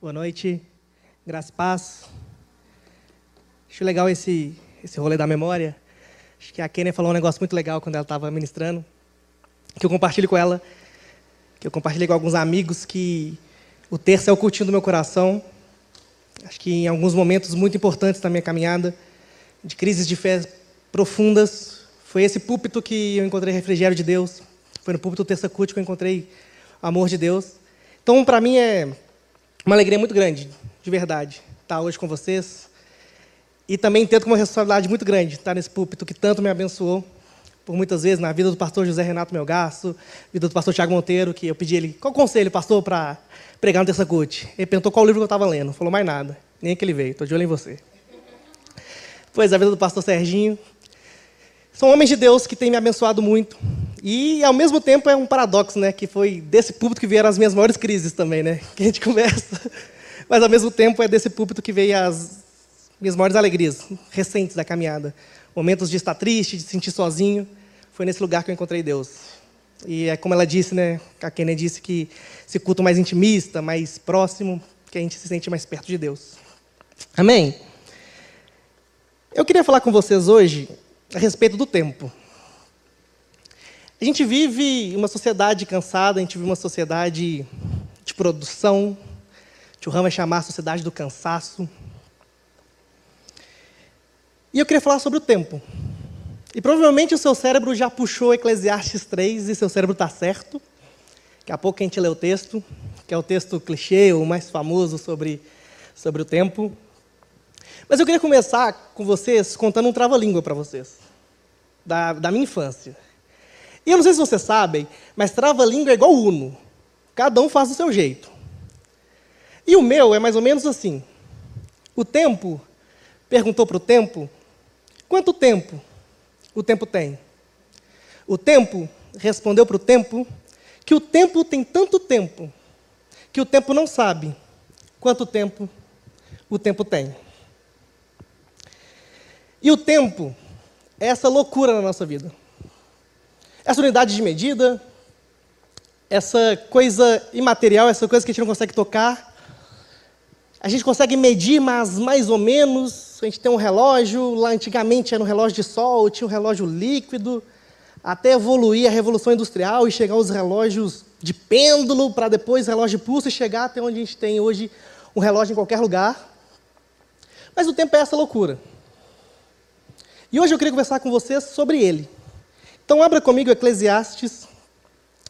Boa noite, graça e paz. Acho legal esse, esse rolê da memória. Acho que a Kenia falou um negócio muito legal quando ela estava ministrando, que eu compartilho com ela, que eu compartilhei com alguns amigos, que o terço é o cultinho do meu coração. Acho que em alguns momentos muito importantes da minha caminhada, de crises de fé profundas, foi esse púlpito que eu encontrei refrigério de Deus. Foi no púlpito Terça Cult que eu encontrei amor de Deus. Então, para mim, é uma alegria muito grande, de verdade, estar hoje com vocês. E também tento com uma responsabilidade muito grande estar nesse púlpito que tanto me abençoou, por muitas vezes, na vida do pastor José Renato Melgaço, vida do pastor Tiago Monteiro, que eu pedi ele, qual conselho, pastor, para pregar no Terça Cult? Ele perguntou qual livro que eu estava lendo, não falou mais nada, nem que ele veio, estou de olho em você. Pois, a vida do pastor Serginho. São homens de Deus que têm me abençoado muito, e, ao mesmo tempo, é um paradoxo, né? Que foi desse púlpito que vieram as minhas maiores crises também, né? Que a gente conversa. Mas, ao mesmo tempo, é desse púlpito que veio as minhas maiores alegrias recentes da caminhada. Momentos de estar triste, de se sentir sozinho. Foi nesse lugar que eu encontrei Deus. E é como ela disse, né? A Kenia disse que esse culto mais intimista, mais próximo, que a gente se sente mais perto de Deus. Amém? Eu queria falar com vocês hoje a respeito do tempo. A gente vive uma sociedade cansada, a gente vive uma sociedade de produção. O Ram vai chamar a sociedade do cansaço. E eu queria falar sobre o tempo. E provavelmente o seu cérebro já puxou Eclesiastes 3 e seu cérebro está certo. Daqui a pouco a gente lê o texto, que é o texto clichê, o mais famoso sobre, sobre o tempo. Mas eu queria começar com vocês contando um trava-língua para vocês, da, da minha infância. E eu não sei se vocês sabem, mas trava-língua é igual Uno. Cada um faz do seu jeito. E o meu é mais ou menos assim. O tempo perguntou para o tempo: quanto tempo o tempo tem? O tempo respondeu para o tempo que o tempo tem tanto tempo que o tempo não sabe quanto tempo o tempo tem. E o tempo é essa loucura na nossa vida essa unidade de medida, essa coisa imaterial, essa coisa que a gente não consegue tocar. A gente consegue medir, mas mais ou menos. A gente tem um relógio, lá antigamente era um relógio de sol, tinha um relógio líquido, até evoluir a Revolução Industrial e chegar aos relógios de pêndulo, para depois relógio de pulso e chegar até onde a gente tem hoje um relógio em qualquer lugar. Mas o tempo é essa loucura. E hoje eu queria conversar com vocês sobre ele. Então, abra comigo Eclesiastes,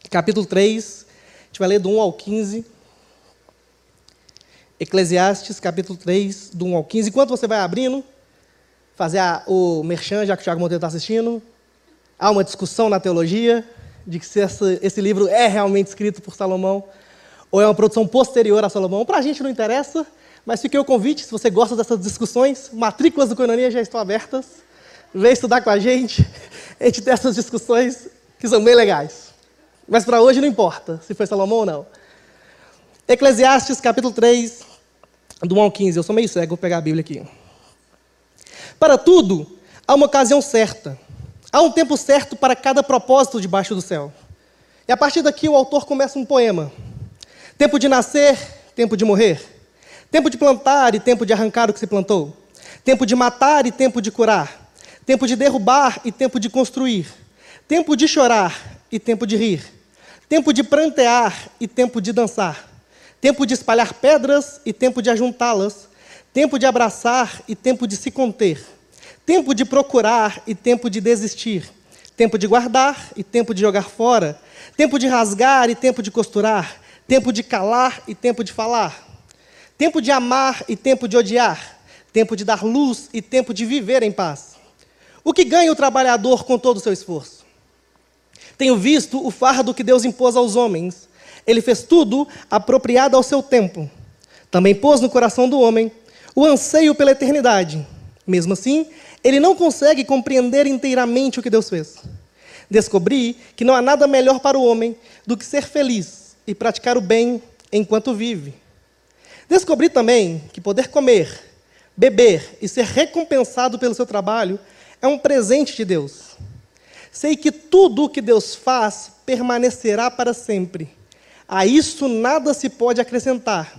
capítulo 3, a gente vai ler do 1 ao 15. Eclesiastes, capítulo 3, do 1 ao 15. Enquanto você vai abrindo, fazer a, o merchan, já que o Thiago Monteiro está assistindo, há uma discussão na teologia de que se essa, esse livro é realmente escrito por Salomão ou é uma produção posterior a Salomão. Para a gente não interessa, mas fiquei o convite, se você gosta dessas discussões, matrículas do Coinonia já estão abertas. Vem estudar com a gente a gente tem essas discussões que são bem legais. Mas para hoje não importa se foi Salomão ou não. Eclesiastes capítulo 3, do 1 ao 15. Eu sou meio cego, vou pegar a Bíblia aqui. Para tudo, há uma ocasião certa. Há um tempo certo para cada propósito debaixo do céu. E a partir daqui o autor começa um poema. Tempo de nascer, tempo de morrer. Tempo de plantar e tempo de arrancar o que se plantou. Tempo de matar e tempo de curar tempo de derrubar e tempo de construir, tempo de chorar e tempo de rir, tempo de prantear e tempo de dançar, tempo de espalhar pedras e tempo de ajuntá-las, tempo de abraçar e tempo de se conter, tempo de procurar e tempo de desistir, tempo de guardar e tempo de jogar fora, tempo de rasgar e tempo de costurar, tempo de calar e tempo de falar, tempo de amar e tempo de odiar, tempo de dar luz e tempo de viver em paz o que ganha o trabalhador com todo o seu esforço? Tenho visto o fardo que Deus impôs aos homens. Ele fez tudo apropriado ao seu tempo. Também pôs no coração do homem o anseio pela eternidade. Mesmo assim, ele não consegue compreender inteiramente o que Deus fez. Descobri que não há nada melhor para o homem do que ser feliz e praticar o bem enquanto vive. Descobri também que poder comer, beber e ser recompensado pelo seu trabalho é um presente de Deus. Sei que tudo o que Deus faz permanecerá para sempre. A isso nada se pode acrescentar,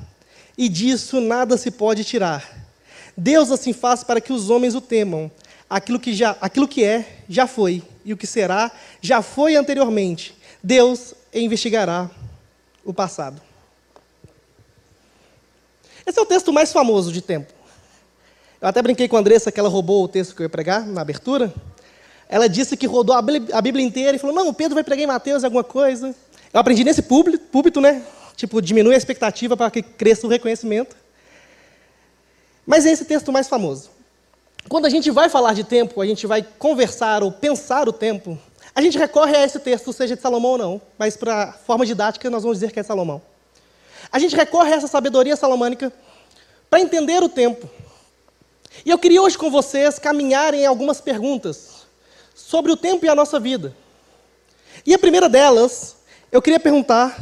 e disso nada se pode tirar. Deus assim faz para que os homens o temam. Aquilo que, já, aquilo que é, já foi, e o que será, já foi anteriormente. Deus investigará o passado. Esse é o texto mais famoso de tempo. Eu até brinquei com a Andressa que ela roubou o texto que eu ia pregar na abertura. Ela disse que rodou a Bíblia inteira e falou: Não, o Pedro vai pregar em Mateus alguma coisa. Eu aprendi nesse púlpito, né? Tipo, diminui a expectativa para que cresça o reconhecimento. Mas é esse texto mais famoso. Quando a gente vai falar de tempo, a gente vai conversar ou pensar o tempo, a gente recorre a esse texto, seja de Salomão ou não, mas para forma didática nós vamos dizer que é Salomão. A gente recorre a essa sabedoria salomânica para entender o tempo. E eu queria hoje com vocês caminharem em algumas perguntas sobre o tempo e a nossa vida. E a primeira delas, eu queria perguntar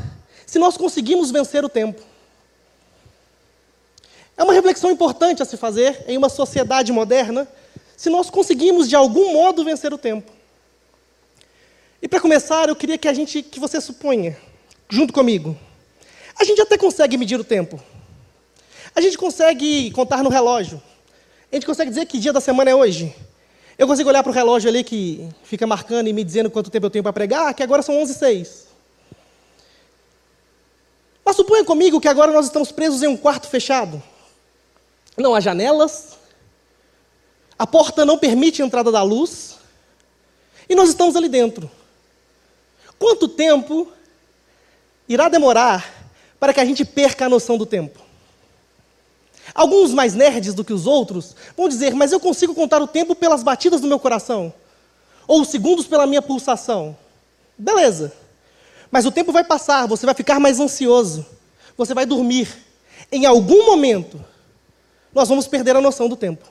se nós conseguimos vencer o tempo. É uma reflexão importante a se fazer em uma sociedade moderna, se nós conseguimos de algum modo vencer o tempo. E para começar, eu queria que a gente, que você suponha, junto comigo, a gente até consegue medir o tempo. A gente consegue contar no relógio. A gente consegue dizer que dia da semana é hoje. Eu consigo olhar para o relógio ali que fica marcando e me dizendo quanto tempo eu tenho para pregar, que agora são 11 h 06 Mas suponha comigo que agora nós estamos presos em um quarto fechado. Não há janelas, a porta não permite a entrada da luz, e nós estamos ali dentro. Quanto tempo irá demorar para que a gente perca a noção do tempo? Alguns mais nerds do que os outros vão dizer, mas eu consigo contar o tempo pelas batidas do meu coração, ou os segundos pela minha pulsação. Beleza. Mas o tempo vai passar, você vai ficar mais ansioso, você vai dormir. Em algum momento, nós vamos perder a noção do tempo.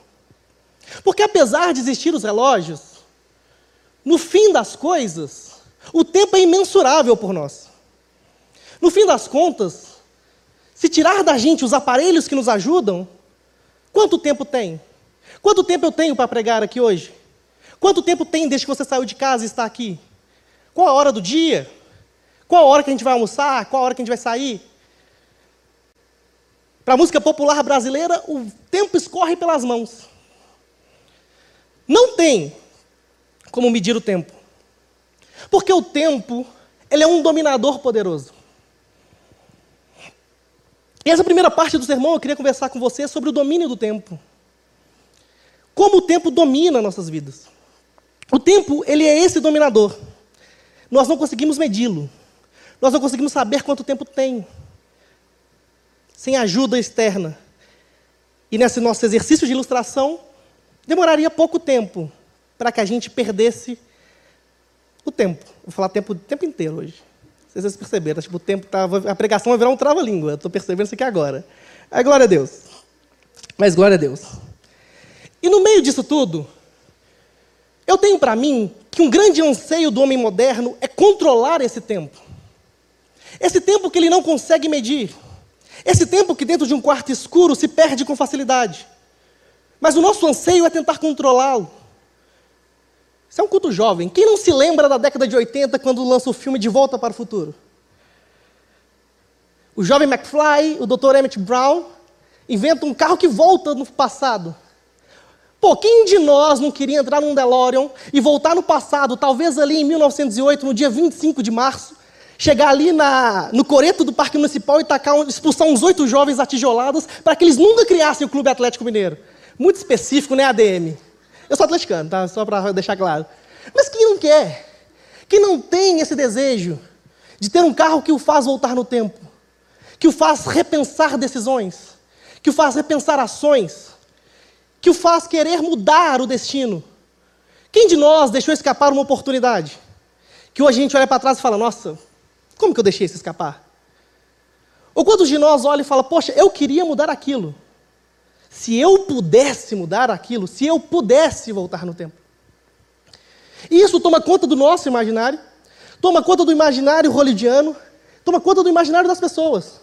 Porque apesar de existir os relógios, no fim das coisas, o tempo é imensurável por nós. No fim das contas, se tirar da gente os aparelhos que nos ajudam, quanto tempo tem? Quanto tempo eu tenho para pregar aqui hoje? Quanto tempo tem desde que você saiu de casa e está aqui? Qual a hora do dia? Qual a hora que a gente vai almoçar? Qual a hora que a gente vai sair? Para a música popular brasileira, o tempo escorre pelas mãos. Não tem como medir o tempo. Porque o tempo, ele é um dominador poderoso. E essa primeira parte do sermão eu queria conversar com você sobre o domínio do tempo. Como o tempo domina nossas vidas. O tempo, ele é esse dominador. Nós não conseguimos medi-lo. Nós não conseguimos saber quanto tempo tem sem ajuda externa. E nesse nosso exercício de ilustração, demoraria pouco tempo para que a gente perdesse o tempo. Vou falar tempo o tempo inteiro hoje. Vocês perceberam, tipo, o tempo tava, a pregação vai virar um trava-língua. Estou percebendo isso aqui agora. É glória a Deus. Mas glória a Deus. E no meio disso tudo, eu tenho para mim que um grande anseio do homem moderno é controlar esse tempo. Esse tempo que ele não consegue medir. Esse tempo que dentro de um quarto escuro se perde com facilidade. Mas o nosso anseio é tentar controlá-lo. Isso é um culto jovem. Quem não se lembra da década de 80 quando lança o filme De Volta para o Futuro? O jovem McFly, o Dr. Emmett Brown, inventa um carro que volta no passado. Pô, quem de nós não queria entrar num DeLorean e voltar no passado, talvez ali em 1908, no dia 25 de março, chegar ali na, no coreto do Parque Municipal e tacar, expulsar uns oito jovens atijolados para que eles nunca criassem o Clube Atlético Mineiro. Muito específico, né, ADM? Eu sou atleticano, tá? Só para deixar claro. Mas quem não quer? Quem não tem esse desejo de ter um carro que o faz voltar no tempo? Que o faz repensar decisões? Que o faz repensar ações? Que o faz querer mudar o destino? Quem de nós deixou escapar uma oportunidade? Que hoje a gente olha para trás e fala: nossa, como que eu deixei isso escapar? Ou quantos de nós olham e falam, poxa, eu queria mudar aquilo. Se eu pudesse mudar aquilo, se eu pudesse voltar no tempo. E isso toma conta do nosso imaginário, toma conta do imaginário hollywoodiano, toma conta do imaginário das pessoas.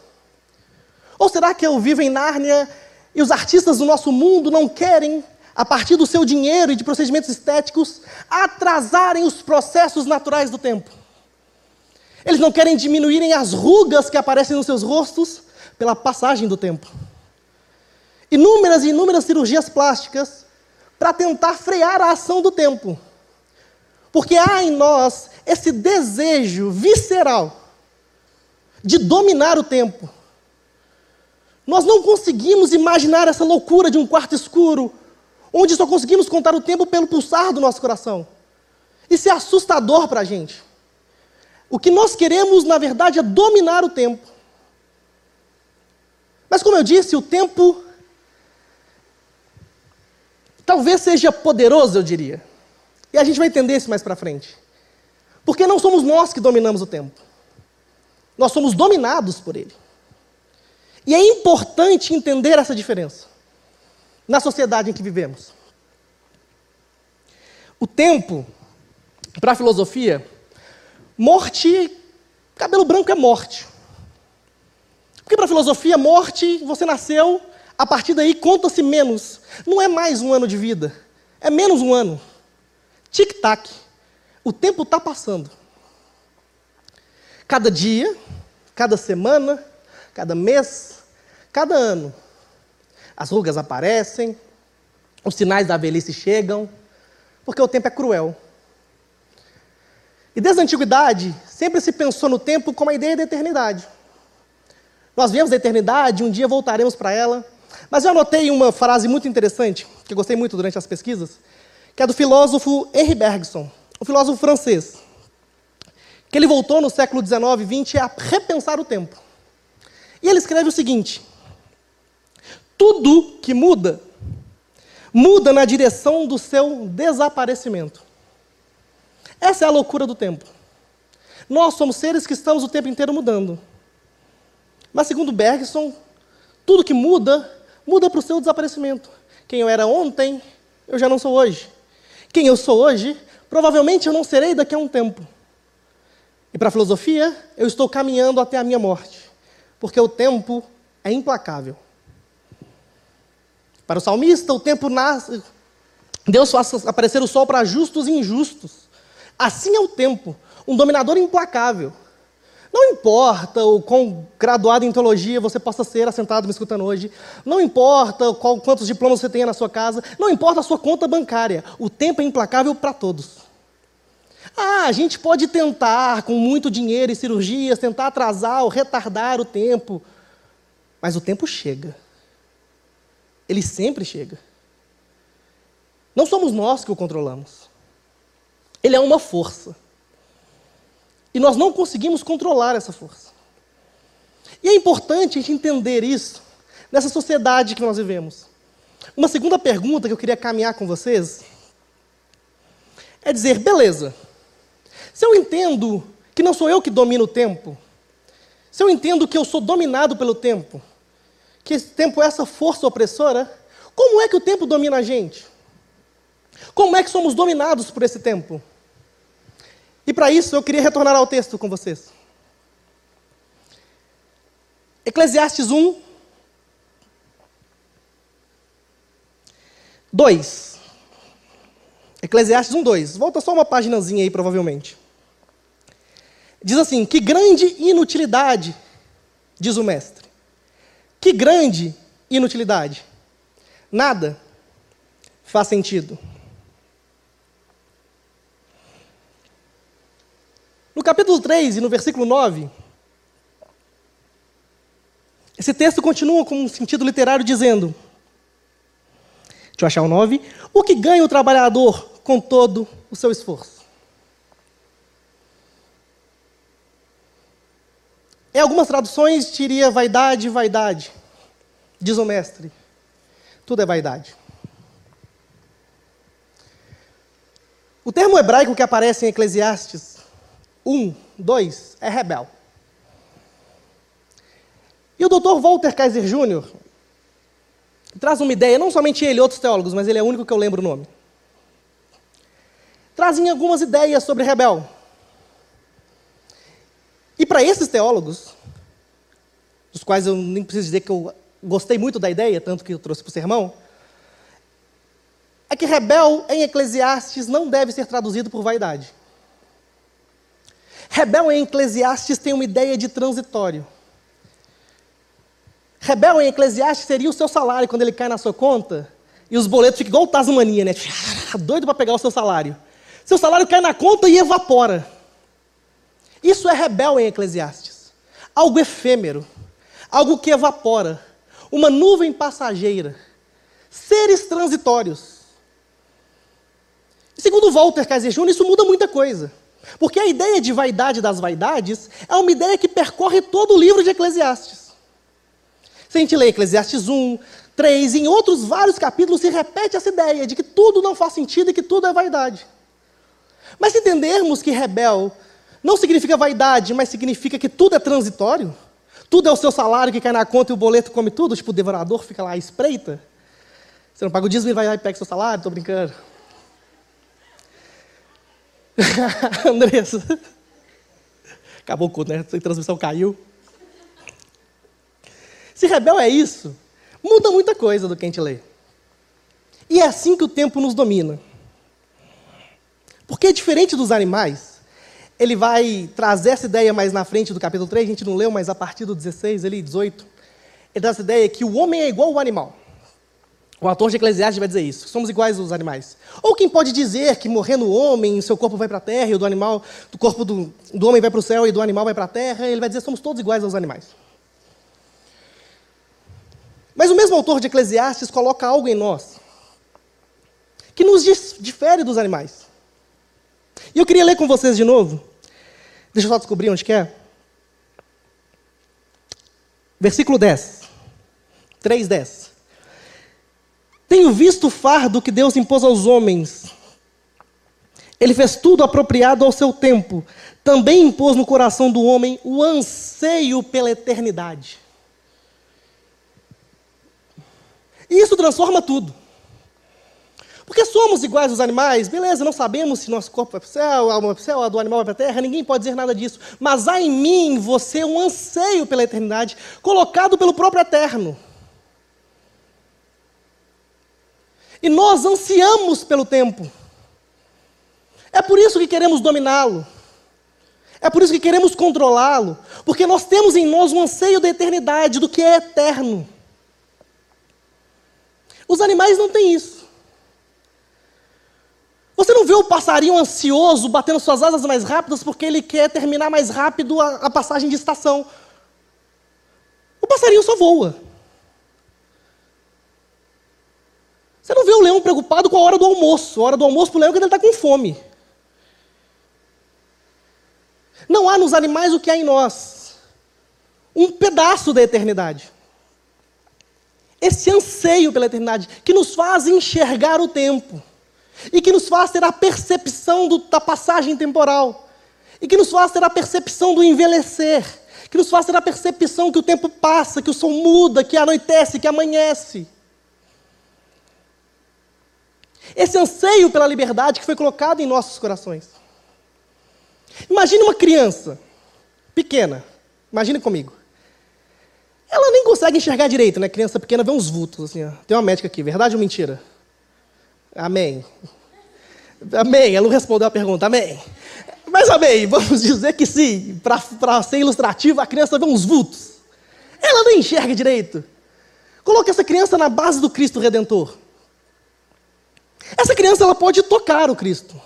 Ou será que eu vivo em Nárnia e os artistas do nosso mundo não querem, a partir do seu dinheiro e de procedimentos estéticos, atrasarem os processos naturais do tempo? Eles não querem diminuírem as rugas que aparecem nos seus rostos pela passagem do tempo. Inúmeras e inúmeras cirurgias plásticas para tentar frear a ação do tempo. Porque há em nós esse desejo visceral de dominar o tempo. Nós não conseguimos imaginar essa loucura de um quarto escuro, onde só conseguimos contar o tempo pelo pulsar do nosso coração. Isso é assustador para a gente. O que nós queremos, na verdade, é dominar o tempo. Mas, como eu disse, o tempo talvez seja poderoso, eu diria. E a gente vai entender isso mais para frente. Porque não somos nós que dominamos o tempo. Nós somos dominados por ele. E é importante entender essa diferença na sociedade em que vivemos. O tempo, para a filosofia, morte, cabelo branco é morte. Porque para a filosofia, morte, você nasceu, a partir daí conta-se menos. Não é mais um ano de vida, é menos um ano. Tic-tac. O tempo está passando. Cada dia, cada semana, cada mês, cada ano. As rugas aparecem, os sinais da velhice chegam, porque o tempo é cruel. E desde a antiguidade, sempre se pensou no tempo como a ideia da eternidade. Nós vemos a eternidade, um dia voltaremos para ela. Mas eu anotei uma frase muito interessante, que eu gostei muito durante as pesquisas, que é do filósofo Henri Bergson, um filósofo francês, que ele voltou no século XIX e XX a repensar o tempo. E ele escreve o seguinte: tudo que muda, muda na direção do seu desaparecimento. Essa é a loucura do tempo. Nós somos seres que estamos o tempo inteiro mudando. Mas, segundo Bergson, tudo que muda, muda para o seu desaparecimento. Quem eu era ontem, eu já não sou hoje. Quem eu sou hoje, provavelmente eu não serei daqui a um tempo. E para a filosofia, eu estou caminhando até a minha morte, porque o tempo é implacável. Para o salmista, o tempo nasce. Deus faz aparecer o sol para justos e injustos. Assim é o tempo, um dominador implacável. Não importa o quão graduado em teologia você possa ser assentado me escutando hoje, não importa qual, quantos diplomas você tenha na sua casa, não importa a sua conta bancária, o tempo é implacável para todos. Ah, a gente pode tentar, com muito dinheiro e cirurgias, tentar atrasar ou retardar o tempo, mas o tempo chega. Ele sempre chega. Não somos nós que o controlamos. Ele é uma força. E nós não conseguimos controlar essa força. E é importante a gente entender isso nessa sociedade que nós vivemos. Uma segunda pergunta que eu queria caminhar com vocês é dizer: beleza, se eu entendo que não sou eu que domino o tempo, se eu entendo que eu sou dominado pelo tempo, que esse tempo é essa força opressora, como é que o tempo domina a gente? Como é que somos dominados por esse tempo? E para isso eu queria retornar ao texto com vocês. Eclesiastes 1, 2. Eclesiastes 1, 2. Volta só uma paginazinha aí, provavelmente. Diz assim: Que grande inutilidade, diz o mestre. Que grande inutilidade. Nada faz sentido. Capítulo 3 e no versículo 9, esse texto continua com um sentido literário dizendo: Deixa eu achar o 9. O que ganha o trabalhador com todo o seu esforço? Em algumas traduções, diria vaidade, vaidade. Diz o mestre. Tudo é vaidade. O termo hebraico que aparece em Eclesiastes 1, 2 é rebel. E o Dr. Walter Kaiser Jr. traz uma ideia, não somente ele, outros teólogos, mas ele é o único que eu lembro o nome. Trazem algumas ideias sobre rebel. E para esses teólogos, dos quais eu nem preciso dizer que eu gostei muito da ideia, tanto que eu trouxe para o sermão, é que rebel em Eclesiastes não deve ser traduzido por vaidade. Rebel em Eclesiastes tem uma ideia de transitório. Rebel em Eclesiastes seria o seu salário quando ele cai na sua conta e os boletos ficam igual o Tasmania, né? Doido para pegar o seu salário. Seu salário cai na conta e evapora. Isso é rebel em Eclesiastes. Algo efêmero, algo que evapora, uma nuvem passageira, seres transitórios. Segundo Walter Kaiser Jr., isso muda muita coisa. Porque a ideia de vaidade das vaidades é uma ideia que percorre todo o livro de Eclesiastes. Se a gente lê Eclesiastes 1, 3, em outros vários capítulos se repete essa ideia de que tudo não faz sentido e que tudo é vaidade. Mas se entendermos que rebel não significa vaidade, mas significa que tudo é transitório, tudo é o seu salário que cai na conta e o boleto come tudo, tipo o devorador fica lá à espreita. Você não paga o dízimo e vai lá e pega seu salário, estou brincando. Andressa. Acabou o culto, né? A transmissão caiu. Se rebel é isso, muda muita coisa do que a gente lê. E é assim que o tempo nos domina. Porque diferente dos animais, ele vai trazer essa ideia mais na frente do capítulo 3, a gente não leu, mas a partir do 16, ali, 18, ele traz essa ideia que o homem é igual ao animal. O autor de Eclesiastes vai dizer isso. Somos iguais aos animais. Ou quem pode dizer que morrendo o homem, seu corpo vai para a terra, e o do animal, do corpo do, do homem vai para o céu e do animal vai para a terra, ele vai dizer somos todos iguais aos animais. Mas o mesmo autor de Eclesiastes coloca algo em nós que nos difere dos animais. E eu queria ler com vocês de novo. Deixa eu só descobrir onde que é. Versículo 10. 3, 10. Tenho visto o fardo que Deus impôs aos homens. Ele fez tudo apropriado ao seu tempo. Também impôs no coração do homem o anseio pela eternidade. E isso transforma tudo. Porque somos iguais aos animais, beleza, não sabemos se nosso corpo vai para o céu, a alma vai para o céu, a do animal vai para a terra, ninguém pode dizer nada disso. Mas há em mim, você, um anseio pela eternidade, colocado pelo próprio Eterno. E nós ansiamos pelo tempo. É por isso que queremos dominá-lo. É por isso que queremos controlá-lo. Porque nós temos em nós um anseio da eternidade, do que é eterno. Os animais não têm isso. Você não vê o passarinho ansioso batendo suas asas mais rápidas porque ele quer terminar mais rápido a, a passagem de estação. O passarinho só voa. Você não vê o leão preocupado com a hora do almoço. A hora do almoço para o leão é quando ele está com fome. Não há nos animais o que há em nós. Um pedaço da eternidade. Esse anseio pela eternidade que nos faz enxergar o tempo. E que nos faz ter a percepção do, da passagem temporal. E que nos faz ter a percepção do envelhecer. Que nos faz ter a percepção que o tempo passa, que o sol muda, que anoitece, que amanhece. Esse anseio pela liberdade que foi colocado em nossos corações. Imagine uma criança pequena, imagine comigo. Ela nem consegue enxergar direito, né? Criança pequena vê uns vultos, assim. Ó. Tem uma médica aqui, verdade ou mentira? Amém. Amém. Ela não respondeu a pergunta, amém. Mas amém, vamos dizer que sim, para ser ilustrativo, a criança vê uns vultos. Ela não enxerga direito. Coloque essa criança na base do Cristo Redentor. Criança ela pode tocar o Cristo.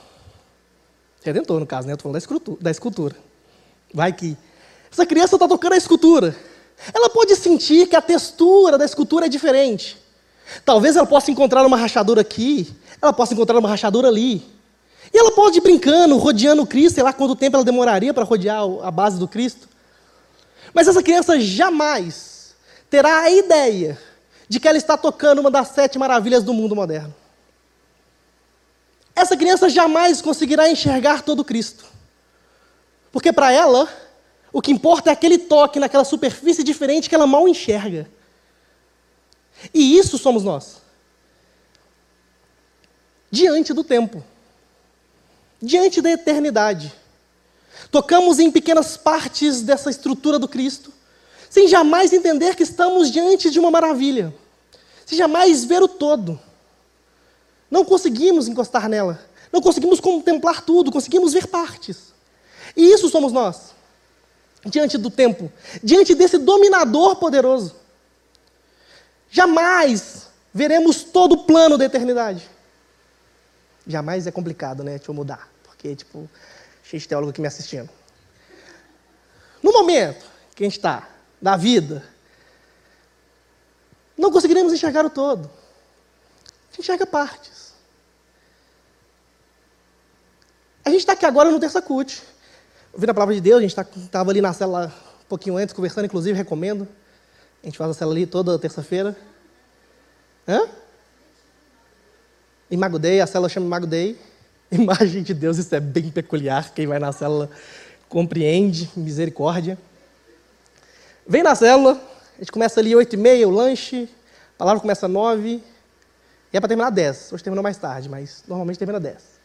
Redentor, no caso, né? Estou falando da escultura. Vai que. Essa criança está tocando a escultura. Ela pode sentir que a textura da escultura é diferente. Talvez ela possa encontrar uma rachadura aqui, ela possa encontrar uma rachadura ali. E ela pode ir brincando, rodeando o Cristo, sei lá quanto tempo ela demoraria para rodear a base do Cristo. Mas essa criança jamais terá a ideia de que ela está tocando uma das sete maravilhas do mundo moderno essa criança jamais conseguirá enxergar todo Cristo. Porque para ela, o que importa é aquele toque naquela superfície diferente que ela mal enxerga. E isso somos nós. Diante do tempo. Diante da eternidade. Tocamos em pequenas partes dessa estrutura do Cristo, sem jamais entender que estamos diante de uma maravilha, sem jamais ver o todo. Não conseguimos encostar nela. Não conseguimos contemplar tudo, conseguimos ver partes. E isso somos nós. Diante do tempo, diante desse dominador poderoso. Jamais veremos todo o plano da eternidade. Jamais é complicado, né? Deixa eu mudar. Porque, tipo, cheio de teólogo aqui me assistindo. No momento que a gente está, da vida, não conseguiremos enxergar o todo. Enxerga partes. A gente está aqui agora no Terça Cut. Ouvindo a palavra de Deus, a gente estava tá, ali na cela um pouquinho antes, conversando, inclusive, recomendo. A gente faz a cela ali toda terça-feira. Hã? Imago Day, a célula chama Imago Day. Imagem de Deus, isso é bem peculiar. Quem vai na célula compreende, misericórdia. Vem na célula, a gente começa ali oito e meia, o lanche, a palavra começa às nove, e é para terminar dez. Hoje terminou mais tarde, mas normalmente termina dez.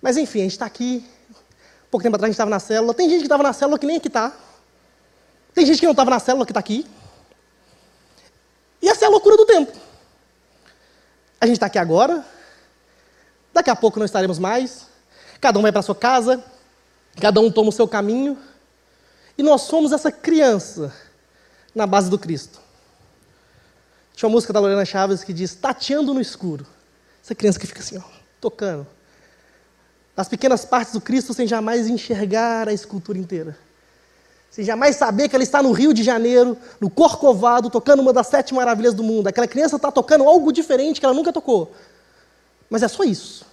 Mas enfim, a gente está aqui, pouco tempo atrás a gente estava na célula, tem gente que estava na célula que nem aqui está. Tem gente que não estava na célula que está aqui. E essa é a loucura do tempo. A gente está aqui agora, daqui a pouco não estaremos mais, cada um vai para sua casa, cada um toma o seu caminho, e nós somos essa criança na base do Cristo. Tinha uma música da Lorena Chaves que diz: Tateando no escuro. Essa criança que fica assim, ó, tocando. As pequenas partes do Cristo sem jamais enxergar a escultura inteira. Sem jamais saber que ela está no Rio de Janeiro, no Corcovado, tocando uma das sete maravilhas do mundo. Aquela criança está tocando algo diferente que ela nunca tocou. Mas é só isso.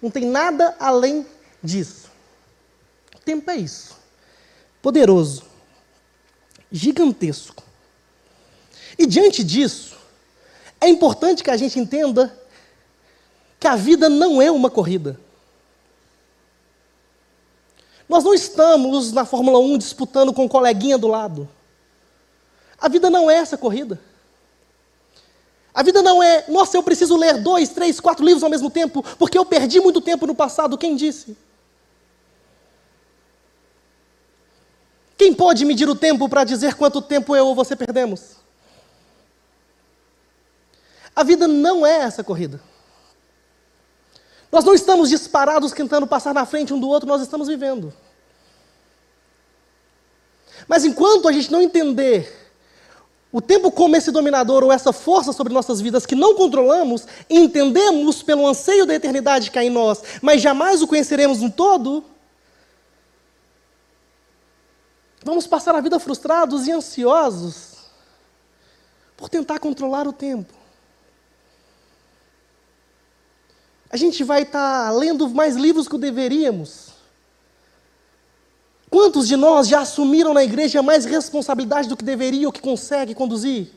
Não tem nada além disso. O tempo é isso. Poderoso. Gigantesco. E diante disso, é importante que a gente entenda que a vida não é uma corrida. Nós não estamos na Fórmula 1 disputando com um coleguinha do lado. A vida não é essa corrida. A vida não é, nossa, eu preciso ler dois, três, quatro livros ao mesmo tempo, porque eu perdi muito tempo no passado. Quem disse? Quem pode medir o tempo para dizer quanto tempo eu ou você perdemos? A vida não é essa corrida. Nós não estamos disparados tentando passar na frente um do outro, nós estamos vivendo. Mas enquanto a gente não entender o tempo como esse dominador ou essa força sobre nossas vidas que não controlamos, entendemos pelo anseio da eternidade que há em nós, mas jamais o conheceremos no todo, vamos passar a vida frustrados e ansiosos por tentar controlar o tempo. A gente vai estar tá lendo mais livros que deveríamos. Quantos de nós já assumiram na igreja mais responsabilidade do que deveria ou que consegue conduzir?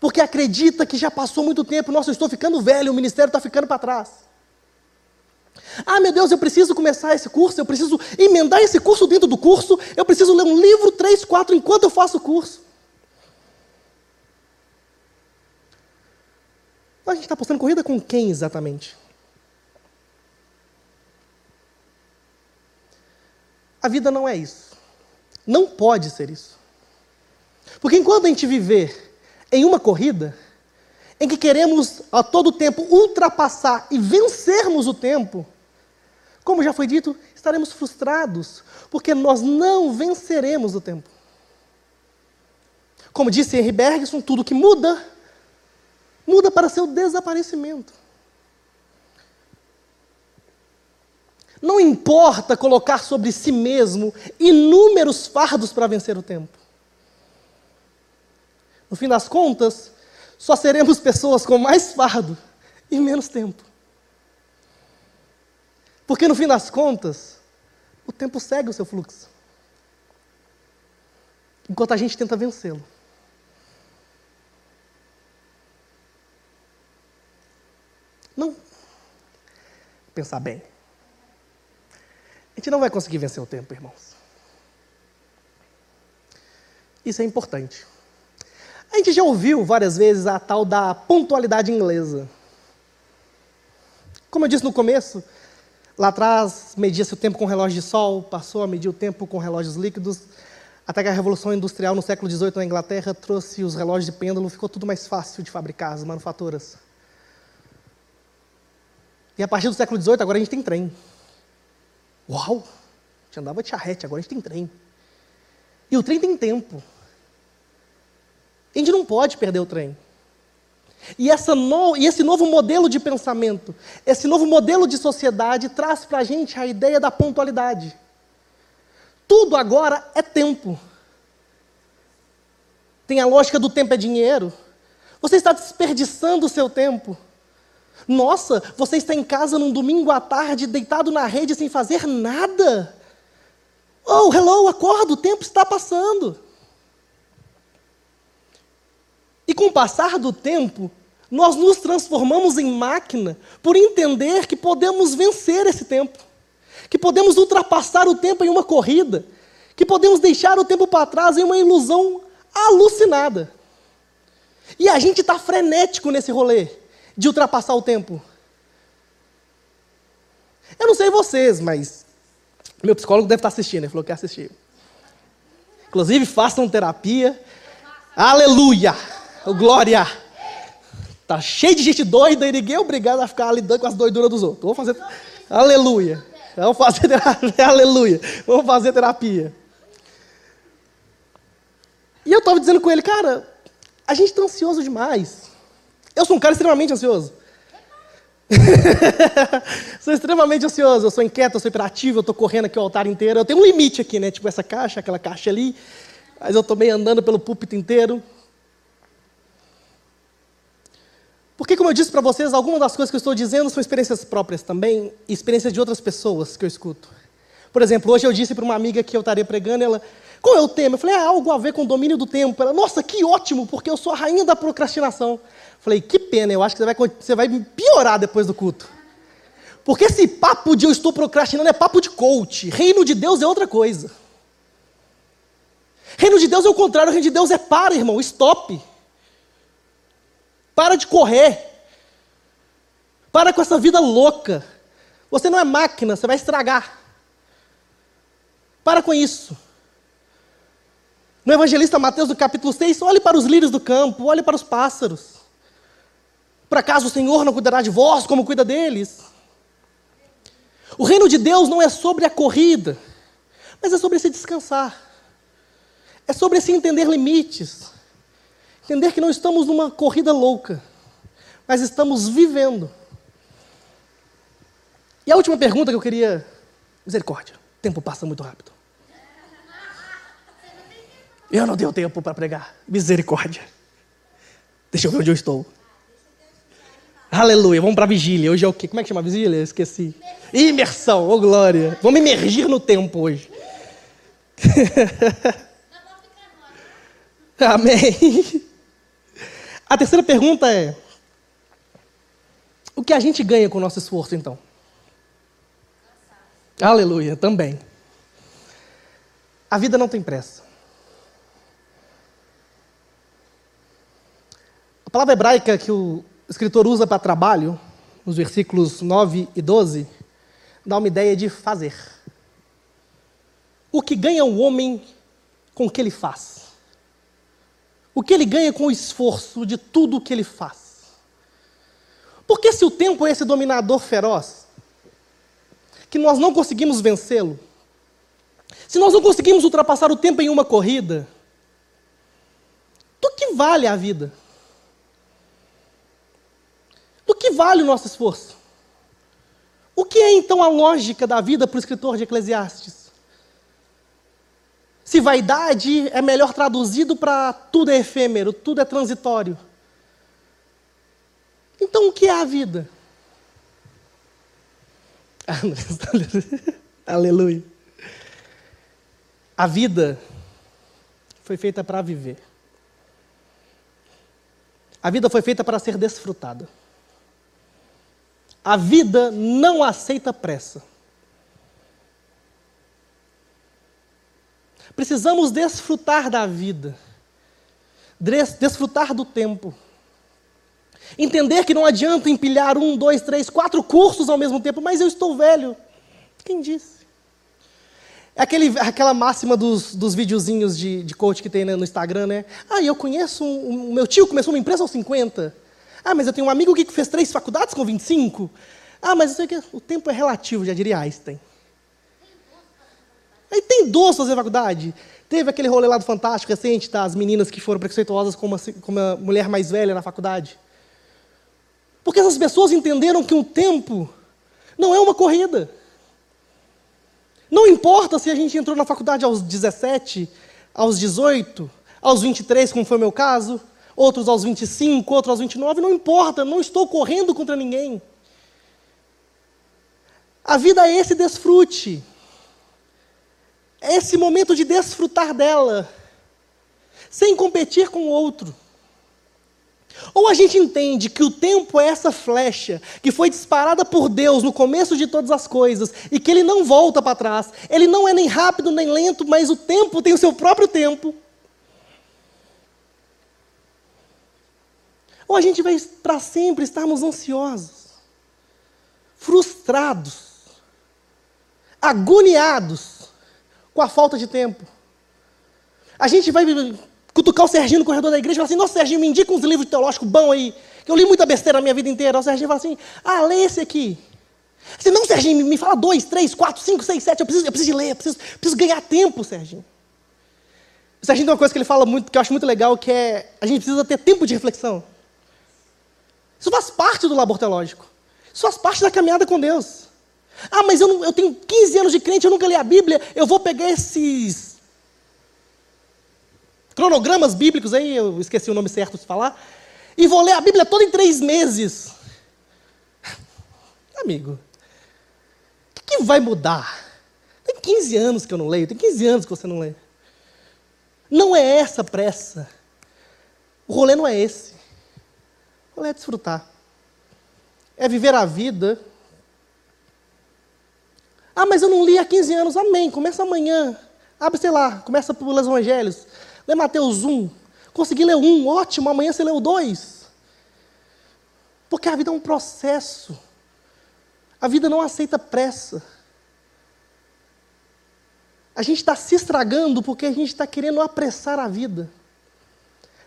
Porque acredita que já passou muito tempo, nossa, eu estou ficando velho, o ministério está ficando para trás. Ah, meu Deus, eu preciso começar esse curso, eu preciso emendar esse curso dentro do curso, eu preciso ler um livro, três, quatro, enquanto eu faço o curso. A gente está postando corrida com quem exatamente? A vida não é isso. Não pode ser isso. Porque enquanto a gente viver em uma corrida, em que queremos a todo tempo ultrapassar e vencermos o tempo, como já foi dito, estaremos frustrados, porque nós não venceremos o tempo. Como disse Henry Bergson, tudo que muda, muda para seu desaparecimento. Não importa colocar sobre si mesmo inúmeros fardos para vencer o tempo. No fim das contas, só seremos pessoas com mais fardo e menos tempo. Porque no fim das contas, o tempo segue o seu fluxo. Enquanto a gente tenta vencê-lo. Não. Pensar bem. A gente não vai conseguir vencer o tempo, irmãos. Isso é importante. A gente já ouviu várias vezes a tal da pontualidade inglesa. Como eu disse no começo, lá atrás media-se o tempo com relógio de sol, passou a medir o tempo com relógios líquidos, até que a Revolução Industrial no século XVIII na Inglaterra trouxe os relógios de pêndulo, ficou tudo mais fácil de fabricar, as manufaturas. E a partir do século XVIII, agora a gente tem trem. Uau! A gente andava de charrete, agora a gente tem trem. E o trem tem tempo. A gente não pode perder o trem. E, no, e, esse novo modelo de pensamento, esse novo modelo de sociedade traz para a gente a ideia da pontualidade. Tudo agora é tempo. Tem a lógica do tempo é dinheiro. Você está desperdiçando o seu tempo. Nossa, você está em casa num domingo à tarde, deitado na rede sem fazer nada. Oh, hello, acorda, o tempo está passando. E com o passar do tempo, nós nos transformamos em máquina por entender que podemos vencer esse tempo, que podemos ultrapassar o tempo em uma corrida, que podemos deixar o tempo para trás em uma ilusão alucinada. E a gente está frenético nesse rolê de ultrapassar o tempo. Eu não sei vocês, mas meu psicólogo deve estar assistindo, ele falou que ia assistir. Inclusive, façam terapia. Aleluia! O glória! Tá cheio de gente doida e ninguém é obrigado a ficar lidando com as doiduras dos outros. Vamos fazer. Aleluia! Vamos fazer terapia. Aleluia! Vamos fazer terapia. E eu estava dizendo com ele, cara, a gente está ansioso demais. Eu sou um cara extremamente ansioso. sou extremamente ansioso, eu sou inquieto, eu sou hiperativo, eu estou correndo aqui o altar inteiro. Eu tenho um limite aqui, né? Tipo essa caixa, aquela caixa ali. Mas eu estou meio andando pelo púlpito inteiro. Porque, como eu disse para vocês, algumas das coisas que eu estou dizendo são experiências próprias também, experiências de outras pessoas que eu escuto. Por exemplo, hoje eu disse para uma amiga que eu estaria pregando, ela, qual é o tema? Eu falei, é algo a ver com o domínio do tempo. Ela, nossa, que ótimo, porque eu sou a rainha da procrastinação. Falei, que pena, eu acho que você vai, você vai piorar depois do culto. Porque esse papo de eu estou procrastinando é papo de coach. Reino de Deus é outra coisa. Reino de Deus é o contrário, reino de Deus é para, irmão, stop. Para de correr. Para com essa vida louca. Você não é máquina, você vai estragar. Para com isso. No evangelista Mateus, no capítulo 6, olhe para os lírios do campo, olhe para os pássaros. Por acaso o Senhor não cuidará de vós como cuida deles? O reino de Deus não é sobre a corrida, mas é sobre se descansar. É sobre se entender limites. Entender que não estamos numa corrida louca, mas estamos vivendo. E a última pergunta que eu queria. Misericórdia, o tempo passa muito rápido. Eu não tenho tempo para pregar. Misericórdia. Deixa eu ver onde eu estou. Aleluia, vamos para a vigília. Hoje é o quê? Como é que chama a vigília? Eu esqueci. Imersão, ô oh, glória. Vamos imergir no tempo hoje. Amém. A terceira pergunta é: o que a gente ganha com o nosso esforço, então? Aleluia, também. A vida não tem pressa. A palavra hebraica que o escritor usa para trabalho, nos versículos 9 e 12, dá uma ideia de fazer. O que ganha o homem com o que ele faz? O que ele ganha com o esforço de tudo o que ele faz? Porque se o tempo é esse dominador feroz, que nós não conseguimos vencê-lo, se nós não conseguimos ultrapassar o tempo em uma corrida, do que vale a vida? Do que vale o nosso esforço? O que é então a lógica da vida para o escritor de Eclesiastes? Se vaidade é melhor traduzido para tudo é efêmero, tudo é transitório. Então o que é a vida? Aleluia. A vida foi feita para viver. A vida foi feita para ser desfrutada. A vida não aceita pressa. Precisamos desfrutar da vida, desfrutar do tempo. Entender que não adianta empilhar um, dois, três, quatro cursos ao mesmo tempo, mas eu estou velho. Quem disse? É aquele, aquela máxima dos, dos videozinhos de, de coach que tem né, no Instagram, né? Ah, eu conheço, um, um, meu tio começou uma empresa aos 50. Ah, mas eu tenho um amigo que fez três faculdades com 25. Ah, mas eu sei que o tempo é relativo, já diria Einstein. Aí tem doce fazer faculdade. Teve aquele rolê lá do Fantástico recente das meninas que foram preconceituosas com uma mulher mais velha na faculdade. Porque essas pessoas entenderam que o tempo não é uma corrida. Não importa se a gente entrou na faculdade aos 17, aos 18, aos 23, como foi o meu caso, outros aos 25, outros aos 29, não importa, não estou correndo contra ninguém. A vida é esse desfrute. É esse momento de desfrutar dela, sem competir com o outro. Ou a gente entende que o tempo é essa flecha que foi disparada por Deus no começo de todas as coisas e que ele não volta para trás. Ele não é nem rápido nem lento, mas o tempo tem o seu próprio tempo. Ou a gente vai para sempre estarmos ansiosos, frustrados, agoniados com a falta de tempo. A gente vai cutucar o Serginho no corredor da igreja e falar assim: Nossa, Serginho, me indica uns livros teológicos bons aí, que eu li muita besteira na minha vida inteira. O Serginho fala assim: Ah, lê esse aqui. Assim, não, Serginho, me fala dois, três, quatro, cinco, seis, sete. Eu preciso, eu preciso de ler, eu preciso, preciso ganhar tempo, Serginho. O Serginho tem uma coisa que ele fala muito, que eu acho muito legal, que é a gente precisa ter tempo de reflexão. Isso faz parte do labor teológico. Isso faz parte da caminhada com Deus. Ah, mas eu, não, eu tenho 15 anos de crente, eu nunca li a Bíblia, eu vou pegar esses cronogramas bíblicos aí, eu esqueci o nome certo de falar, e vou ler a Bíblia toda em três meses. Amigo, o que, que vai mudar? Tem 15 anos que eu não leio, tem 15 anos que você não lê. Não é essa pressa. O rolê não é esse. É desfrutar. É viver a vida. Ah, mas eu não li há 15 anos. Amém. Começa amanhã. Abre, sei lá, começa pelos evangelhos. Lê Mateus 1. Consegui ler um, ótimo, amanhã você leu dois. Porque a vida é um processo. A vida não aceita pressa. A gente está se estragando porque a gente está querendo apressar a vida.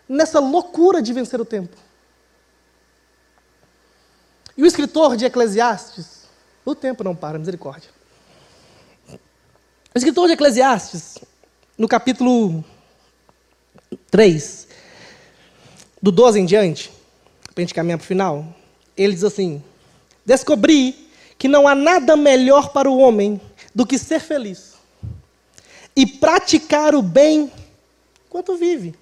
Nessa loucura de vencer o tempo. E o escritor de Eclesiastes, o tempo não para, misericórdia. O escritor de Eclesiastes, no capítulo 3, do 12 em diante, para a gente caminhar para o final, ele diz assim: Descobri que não há nada melhor para o homem do que ser feliz e praticar o bem enquanto vive.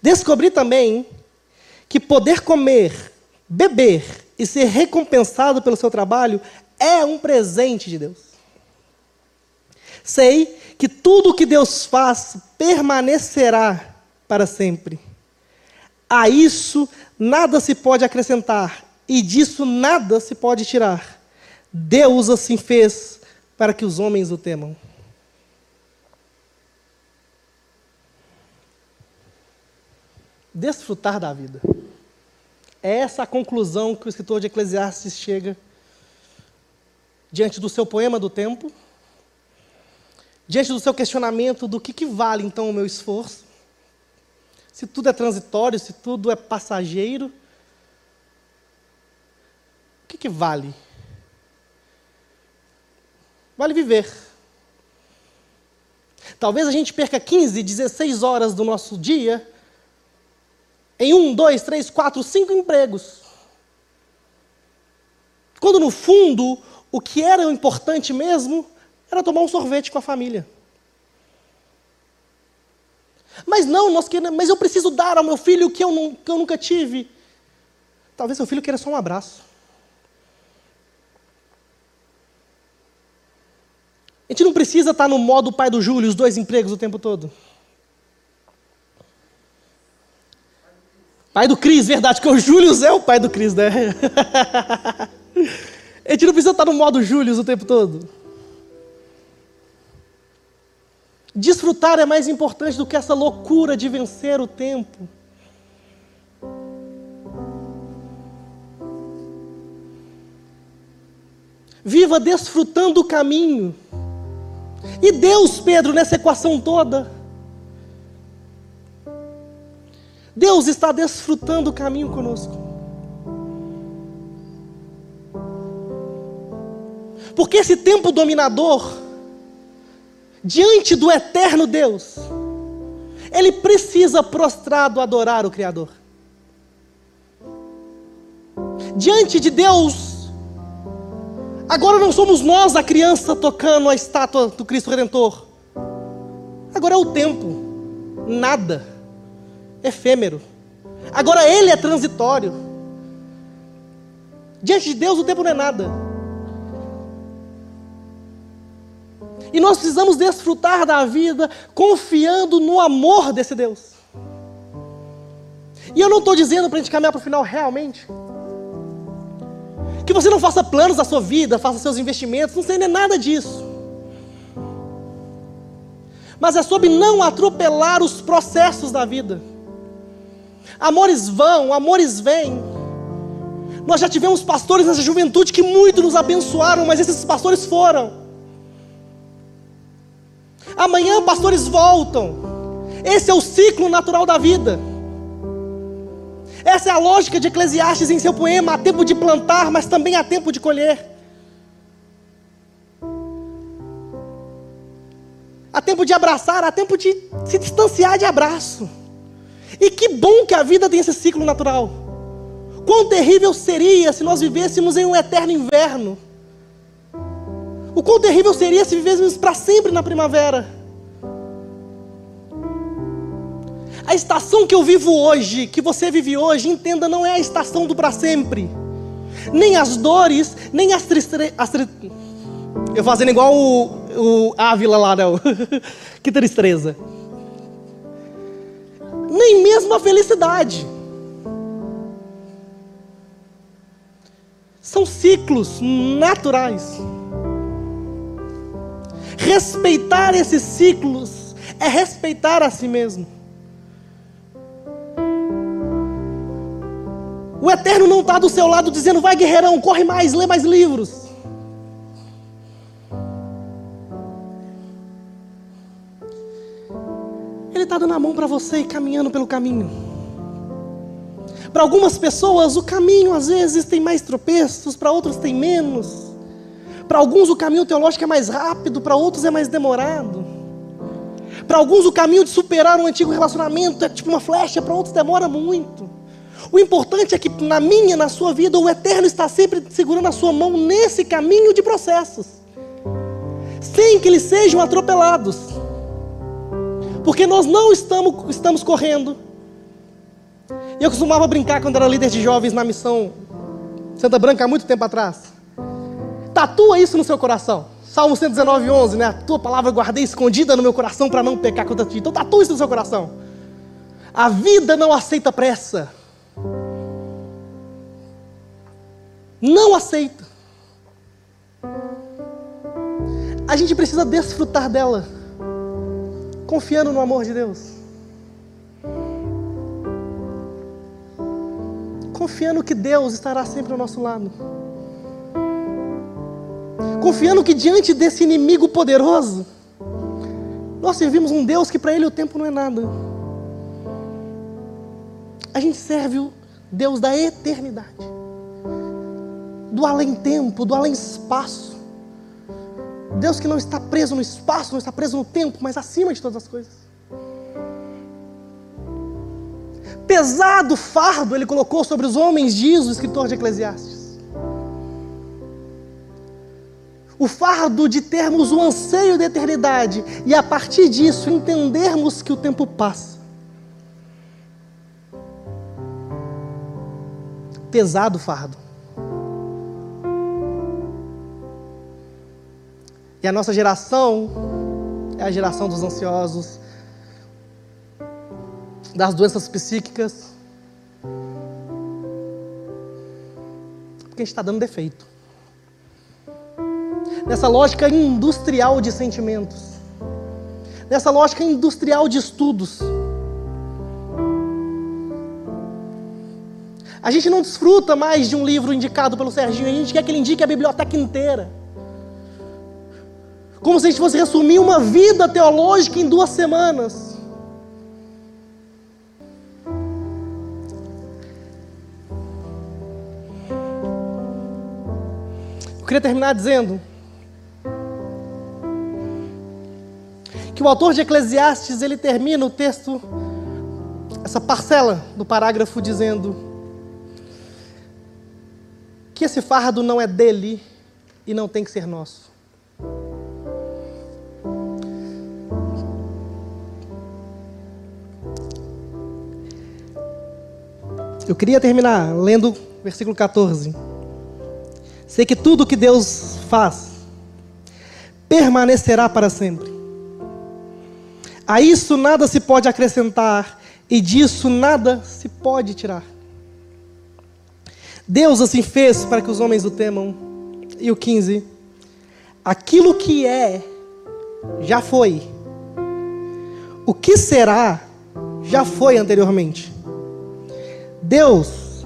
Descobri também que poder comer, beber e ser recompensado pelo seu trabalho é um presente de Deus. Sei que tudo o que Deus faz permanecerá para sempre. A isso nada se pode acrescentar e disso nada se pode tirar. Deus assim fez para que os homens o temam. Desfrutar da vida. É essa a conclusão que o escritor de Eclesiastes chega diante do seu poema do tempo diante do seu questionamento do que, que vale então o meu esforço, se tudo é transitório, se tudo é passageiro, o que, que vale? Vale viver. Talvez a gente perca 15, 16 horas do nosso dia em um, dois, três, quatro, cinco empregos. Quando no fundo o que era importante mesmo era tomar um sorvete com a família. Mas não, nós queremos, mas eu preciso dar ao meu filho o que eu, não, que eu nunca tive. Talvez seu filho queira só um abraço. A gente não precisa estar no modo pai do Júlio, os dois empregos o tempo todo. Pai do Cris, verdade, que o Júlio é o pai do Cris, né? A gente não precisa estar no modo Júlio o tempo todo. Desfrutar é mais importante do que essa loucura de vencer o tempo. Viva desfrutando o caminho. E Deus, Pedro, nessa equação toda. Deus está desfrutando o caminho conosco. Porque esse tempo dominador diante do eterno Deus, ele precisa prostrado adorar o Criador. Diante de Deus, agora não somos nós a criança tocando a estátua do Cristo Redentor. Agora é o tempo, nada, efêmero. Agora ele é transitório. Diante de Deus o tempo não é nada. E nós precisamos desfrutar da vida confiando no amor desse Deus. E eu não estou dizendo para a gente caminhar para o final realmente. Que você não faça planos da sua vida, faça seus investimentos, não sei nem nada disso. Mas é sobre não atropelar os processos da vida. Amores vão, amores vêm. Nós já tivemos pastores nessa juventude que muito nos abençoaram, mas esses pastores foram. Amanhã pastores voltam. Esse é o ciclo natural da vida. Essa é a lógica de Eclesiastes em seu poema: há tempo de plantar, mas também há tempo de colher. Há tempo de abraçar, há tempo de se distanciar de abraço. E que bom que a vida tem esse ciclo natural. Quão terrível seria se nós vivêssemos em um eterno inverno. O quão terrível seria se vivêssemos para sempre na primavera. A estação que eu vivo hoje, que você vive hoje, entenda, não é a estação do para sempre. Nem as dores, nem as tristezas. Tri... Eu fazendo igual o, o Ávila lá, não. que tristeza. Nem mesmo a felicidade. São ciclos naturais. Respeitar esses ciclos é respeitar a si mesmo. O Eterno não está do seu lado dizendo, vai guerreirão, corre mais, lê mais livros. Ele está dando a mão para você e caminhando pelo caminho. Para algumas pessoas, o caminho às vezes tem mais tropeços, para outros tem menos. Para alguns o caminho teológico é mais rápido, para outros é mais demorado. Para alguns o caminho de superar um antigo relacionamento é tipo uma flecha, para outros demora muito. O importante é que na minha, na sua vida, o Eterno está sempre segurando a sua mão nesse caminho de processos, sem que eles sejam atropelados, porque nós não estamos, estamos correndo. Eu costumava brincar quando era líder de jovens na missão Santa Branca há muito tempo atrás. Tatua isso no seu coração. Salmo 119, 11, né? A tua palavra guardei escondida no meu coração para não pecar contra ti. Então tatua isso no seu coração. A vida não aceita pressa. Não aceita. A gente precisa desfrutar dela, confiando no amor de Deus. Confiando que Deus estará sempre ao nosso lado confiando que diante desse inimigo poderoso, nós servimos um Deus que para ele o tempo não é nada. A gente serve o Deus da eternidade, do além-tempo, do além-espaço. Deus que não está preso no espaço, não está preso no tempo, mas acima de todas as coisas. Pesado fardo ele colocou sobre os homens, diz o escritor de Eclesiastes. o fardo de termos o anseio da eternidade e a partir disso entendermos que o tempo passa. Pesado fardo. E a nossa geração é a geração dos ansiosos, das doenças psíquicas. Porque a gente está dando defeito nessa lógica industrial de sentimentos, nessa lógica industrial de estudos. A gente não desfruta mais de um livro indicado pelo Serginho, a gente quer que ele indique a biblioteca inteira. Como se a gente fosse resumir uma vida teológica em duas semanas. Eu queria terminar dizendo que o autor de Eclesiastes ele termina o texto, essa parcela do parágrafo dizendo que esse fardo não é dele e não tem que ser nosso. Eu queria terminar lendo o versículo 14. Sei que tudo que Deus faz permanecerá para sempre. A isso nada se pode acrescentar e disso nada se pode tirar. Deus assim fez para que os homens o temam. E o 15: Aquilo que é, já foi. O que será, já foi anteriormente. Deus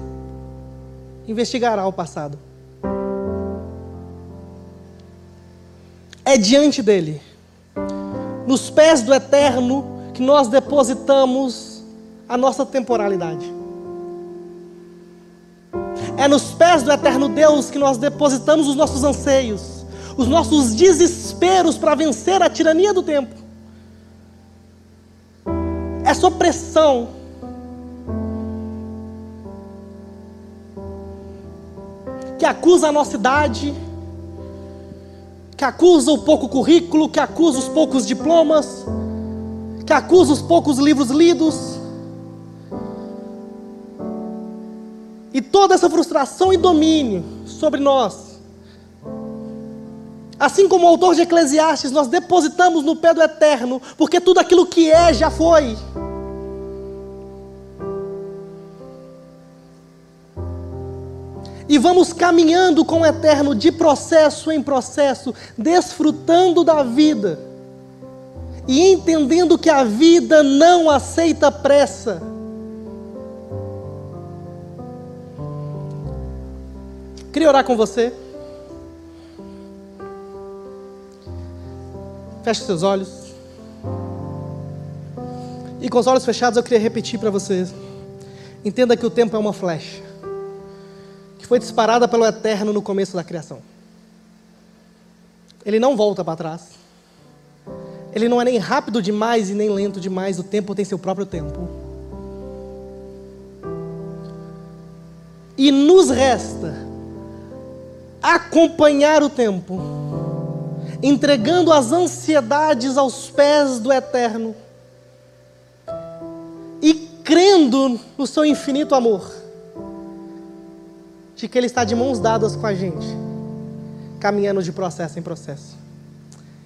investigará o passado. é diante dele, nos pés do eterno, que nós depositamos a nossa temporalidade. É nos pés do eterno Deus que nós depositamos os nossos anseios, os nossos desesperos para vencer a tirania do tempo. Essa opressão que acusa a nossa idade, que acusa o pouco currículo, que acusa os poucos diplomas, que acusa os poucos livros lidos. E toda essa frustração e domínio sobre nós. Assim como o autor de Eclesiastes, nós depositamos no pé do eterno, porque tudo aquilo que é já foi. E vamos caminhando com o eterno de processo em processo, desfrutando da vida e entendendo que a vida não aceita pressa. Queria orar com você. Feche seus olhos. E com os olhos fechados eu queria repetir para vocês. Entenda que o tempo é uma flecha foi disparada pelo Eterno no começo da criação. Ele não volta para trás. Ele não é nem rápido demais e nem lento demais. O tempo tem seu próprio tempo. E nos resta acompanhar o tempo, entregando as ansiedades aos pés do Eterno e crendo no seu infinito amor de que Ele está de mãos dadas com a gente, caminhando de processo em processo.